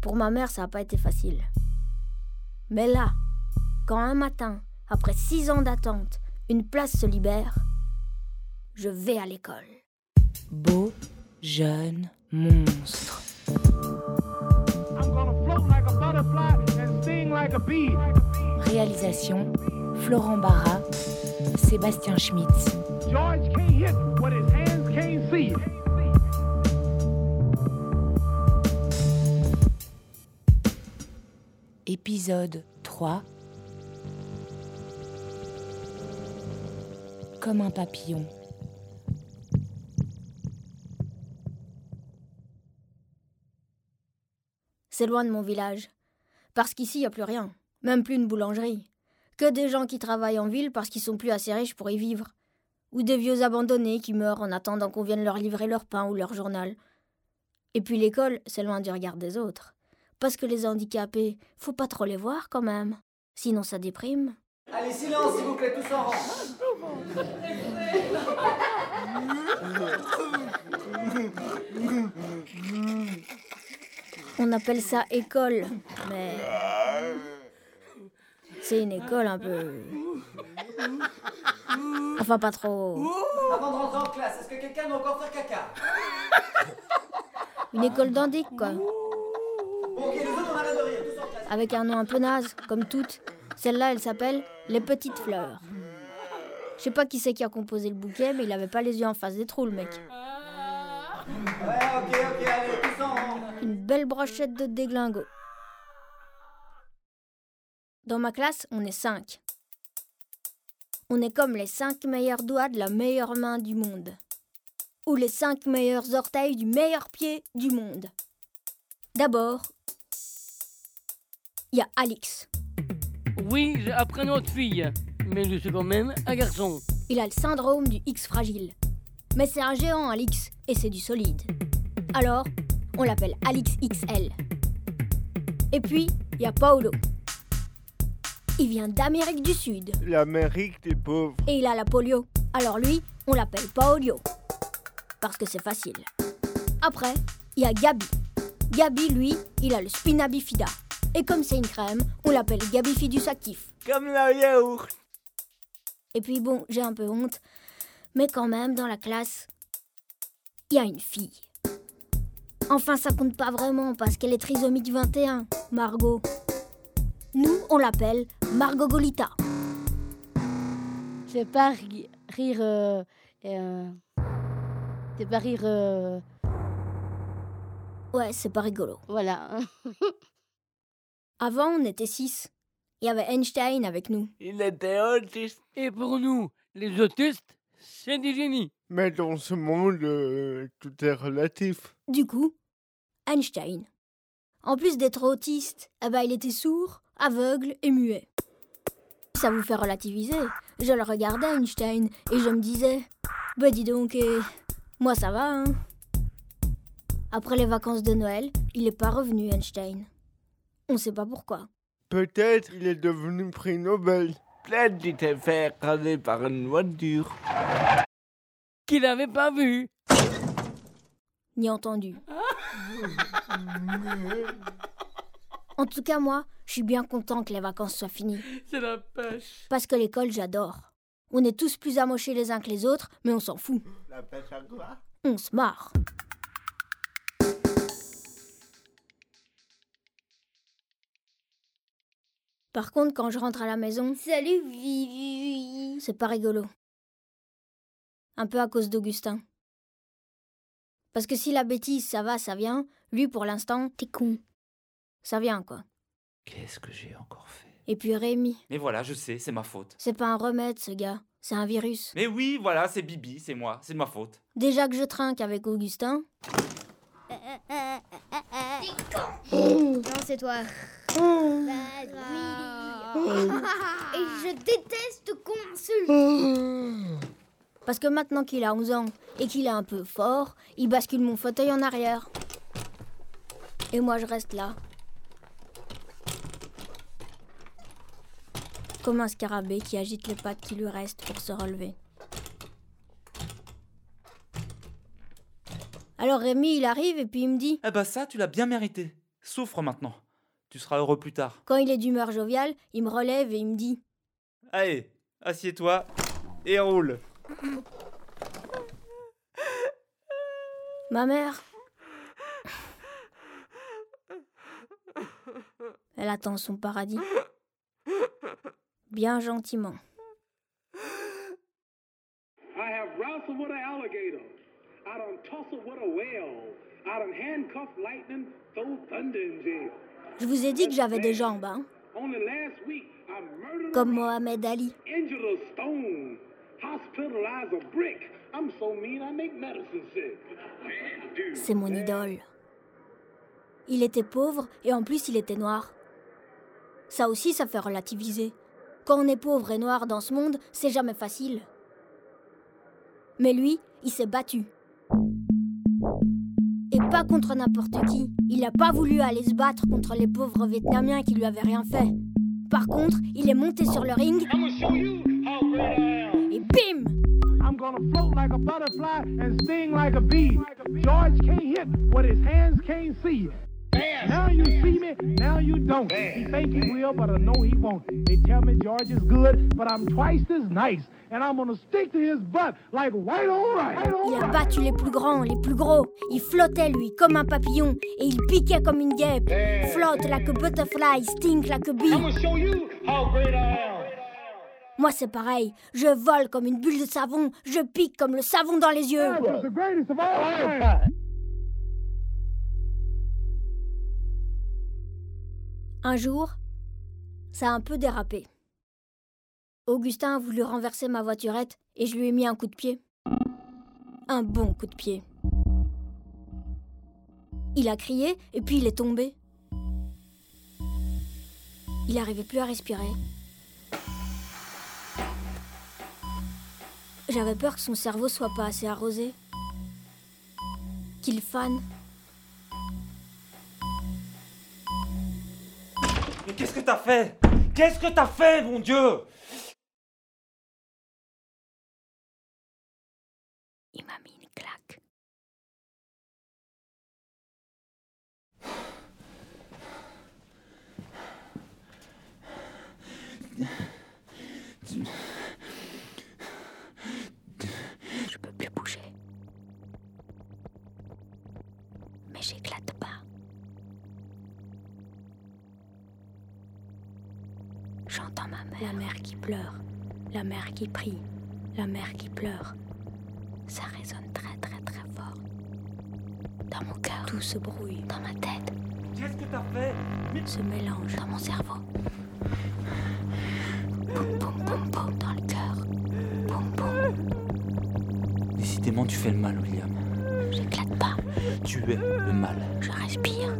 Pour ma mère, ça n'a pas été facile. Mais là, quand un matin, après six ans d'attente, une place se libère, je vais à l'école. Beau jeune monstre. Réalisation Florent Barra, Sébastien Schmitz. Épisode 3 Comme un papillon. C'est loin de mon village. Parce qu'ici, il n'y a plus rien. Même plus une boulangerie. Que des gens qui travaillent en ville parce qu'ils sont plus assez riches pour y vivre. Ou des vieux abandonnés qui meurent en attendant qu'on vienne leur livrer leur pain ou leur journal. Et puis l'école, c'est loin du regard des autres. Parce que les handicapés, faut pas trop les voir quand même. Sinon ça déprime. Allez, silence s'il vous plaît, tous en rang. On appelle ça école, mais. C'est une école un peu. Enfin, pas trop. Avant de rentrer en classe, est-ce que quelqu'un doit encore faire caca? Une école d'indic, quoi. Bon, ok, les autres, on arrête de rire, tous en classe. Avec un nom un peu naze, comme toutes. Celle-là, elle s'appelle Les Petites Fleurs. Je sais pas qui c'est qui a composé le bouquet, mais il avait pas les yeux en face des trous, le mec. Ok, ok. Une belle brochette de déglingo. Dans ma classe, on est cinq. On est comme les cinq meilleurs doigts de la meilleure main du monde. Ou les cinq meilleurs orteils du meilleur pied du monde. D'abord, il y a Alix. Oui, j'ai appris notre fille, mais je suis quand même un garçon. Il a le syndrome du X fragile. Mais c'est un géant, Alix, et c'est du solide. Alors, on l'appelle Alix XL. Et puis, il y a Paolo. Il vient d'Amérique du Sud. L'Amérique des pauvres. Et il a la polio. Alors lui, on l'appelle Paolio. Parce que c'est facile. Après, il y a Gabi. Gabi, lui, il a le spina bifida. Et comme c'est une crème, on l'appelle Gabifidus actif. Comme la yaourt. Et puis bon, j'ai un peu honte. Mais quand même, dans la classe, il y a une fille. Enfin, ça compte pas vraiment parce qu'elle est trisomique 21, Margot. Nous, on l'appelle Margot Golita. C'est pas ri- rire. euh, euh, c'est pas rire. euh, Ouais, c'est pas rigolo. voilà. Avant, on était six. Il y avait Einstein avec nous. Il était autiste. Et pour nous, les autistes, c'est des génies. Mais dans ce monde, euh, tout est relatif. Du coup, Einstein. En plus d'être autiste, eh ben, il était sourd, aveugle et muet. Ça vous fait relativiser. Je le regardais, Einstein, et je me disais Bah dis donc, eh, moi ça va, hein. Après les vacances de Noël, il n'est pas revenu, Einstein. On sait pas pourquoi. Peut-être il est devenu prix Nobel. Qu'il s'est fait écraser par une voiture. Qu'il n'avait pas vu. ni entendu. En tout cas, moi, je suis bien content que les vacances soient finies. C'est la pêche. Parce que l'école, j'adore. On est tous plus amochés les uns que les autres, mais on s'en fout. La pêche à quoi? On se marre. Par contre, quand je rentre à la maison, Salut, Vivi. c'est pas rigolo. Un peu à cause d'Augustin. Parce que si la bêtise, ça va, ça vient, lui, pour l'instant, T'es con. ça vient, quoi. Qu'est-ce que j'ai encore fait? Et puis Rémi, Mais voilà, je sais, c'est ma faute. c'est pas un remède, ce gars. C'est un virus. Mais oui, voilà, c'est Bibi, c'est moi, c'est de ma faute. Déjà que je trinque avec Augustin, Non, c'est toi. Willy. Et je déteste qu'on m'insulte. parce que maintenant qu'il a 11 ans et qu'il est un peu fort, il bascule mon fauteuil en arrière. Et moi, je reste là. Comme un scarabée qui agite les pattes qui lui restent pour se relever. Alors Rémi, il arrive et puis il me dit Eh bah ça, tu l'as bien mérité. Souffre maintenant. Tu seras heureux plus tard. Quand il est d'humeur joviale, il me relève et il me dit Allez, assieds-toi et roule. Ma mère. Elle attend son paradis. Bien gentiment. I have wrestled with an alligator. I done tussled with a whale. I done handcuffed lightning, throw thunder in jail. Je vous ai dit que j'avais des jambes, hein Comme Mohamed Ali. C'est mon idole. Il était pauvre et en plus il était noir. Ça aussi, ça fait relativiser. Quand on est pauvre et noir dans ce monde, c'est jamais facile. Mais lui, il s'est battu. Pas contre n'importe qui. Il n'a pas voulu aller se battre contre les pauvres Vietnamiens qui lui avaient rien fait. Par contre, il est monté sur le ring et bim I'm gonna float like a butterfly and sting like a bee. George can't hit what his hands can't see. Now you see me, now you don't. He think he will, but I know he won't. They tell me George is good, but I'm twice as nice. And I'm gonna stick to his butt like white on rice. White on Il a battu les plus grands, les plus gros. Il flottait, lui, comme un papillon. Et il piquait comme une guêpe. Flotte like a butterfly, stink like a bee. I'ma show you how great I am. Moi, c'est pareil. Je vole comme une bulle de savon. Je pique comme le savon dans les yeux. Un jour, ça a un peu dérapé. Augustin a voulu renverser ma voiturette et je lui ai mis un coup de pied. Un bon coup de pied. Il a crié et puis il est tombé. Il n'arrivait plus à respirer. J'avais peur que son cerveau soit pas assez arrosé. Qu'il fane. Mais qu'est-ce que t'as fait? Qu'est-ce que t'as fait, mon Dieu? Pleure. La mère qui prie. La mère qui pleure. Ça résonne très très très fort. Dans mon cœur, tout se brouille. Dans ma tête, Qu'est-ce que t'as fait? Se mélange. Dans mon cerveau. Boum boum boum boum dans le cœur. Boum boum. Décidément, tu fais le mal, William. J'éclate pas. Tu es le mal. Je respire.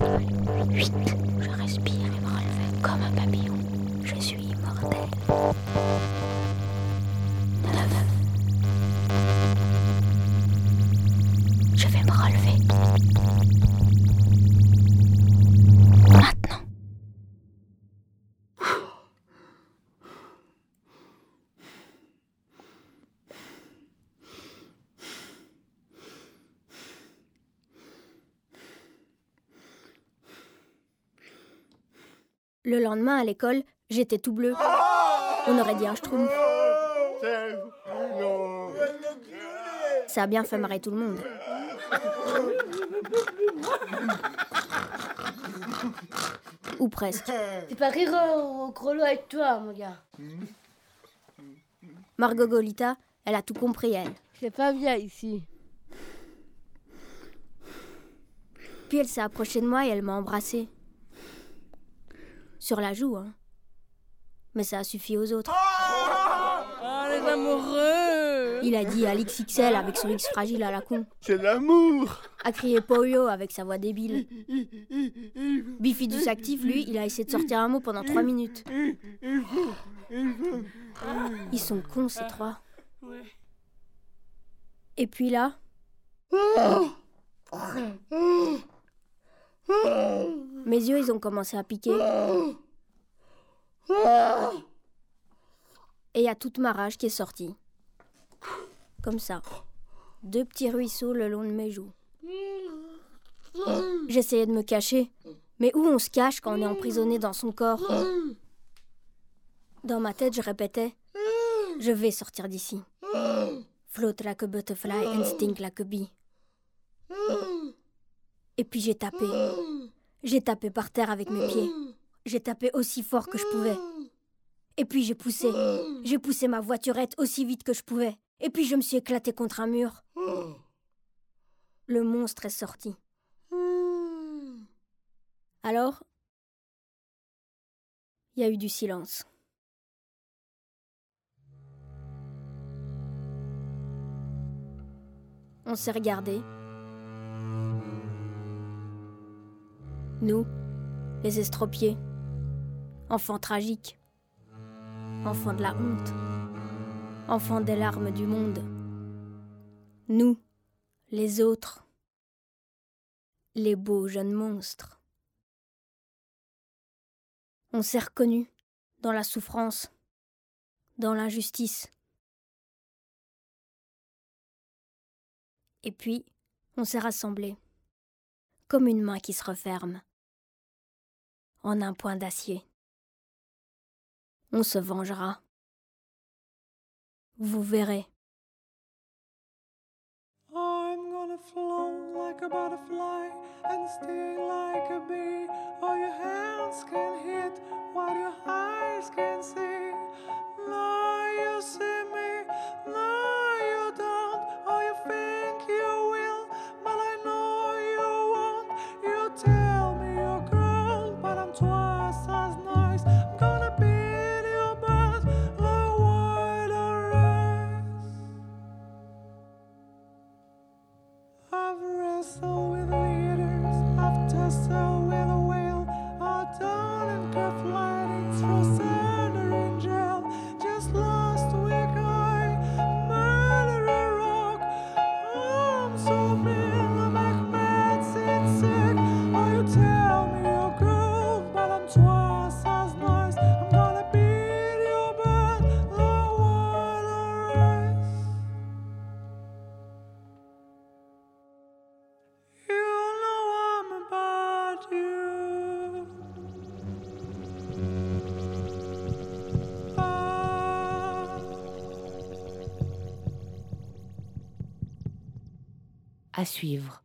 8. Je respire et me relever comme un papillon. Je suis immortel. Le lendemain à l'école, j'étais tout bleu. On aurait dit un schtroumpf. Ça a bien fait marrer tout le monde. Ou presque. Fais pas rire au, grelot avec toi, mon gars. Margot Golita, elle a tout compris, elle. C'est pas bien ici. Puis elle s'est approchée de moi et elle m'a embrassée. Sur la joue, hein. Mais ça a suffi aux autres. Ah, les amoureux Il a dit Alix XL avec son X fragile à la con. C'est l'amour. A crié Polio avec sa voix débile. Bifidus actif, lui, il a essayé de sortir un mot pendant trois minutes. Ils sont cons, ces trois. Et puis là. Mes yeux, ils ont commencé à piquer. Et il y a toute ma rage qui est sortie. Comme ça. Deux petits ruisseaux le long de mes joues. J'essayais de me cacher. Mais où on se cache quand on est emprisonné dans son corps? Dans ma tête, je répétais Je vais sortir d'ici. Float like a butterfly and stink like a bee. Et puis j'ai tapé. J'ai tapé par terre avec mes pieds. J'ai tapé aussi fort que je pouvais. Et puis j'ai poussé. J'ai poussé ma voiturette aussi vite que je pouvais. Et puis je me suis éclaté contre un mur. Le monstre est sorti. Alors, il y a eu du silence. On s'est regardé. Nous, les estropiés, enfants tragiques, enfants de la honte, enfants des larmes du monde. Nous, les autres, les beaux jeunes monstres. On s'est reconnus dans la souffrance, dans l'injustice. Et puis, on s'est rassemblés, comme une main qui se referme, en un point d'acier. On se vengera. Vous verrez. I'm gonna float like a butterfly and sting like a bee. All your hands can hit what your À suivre.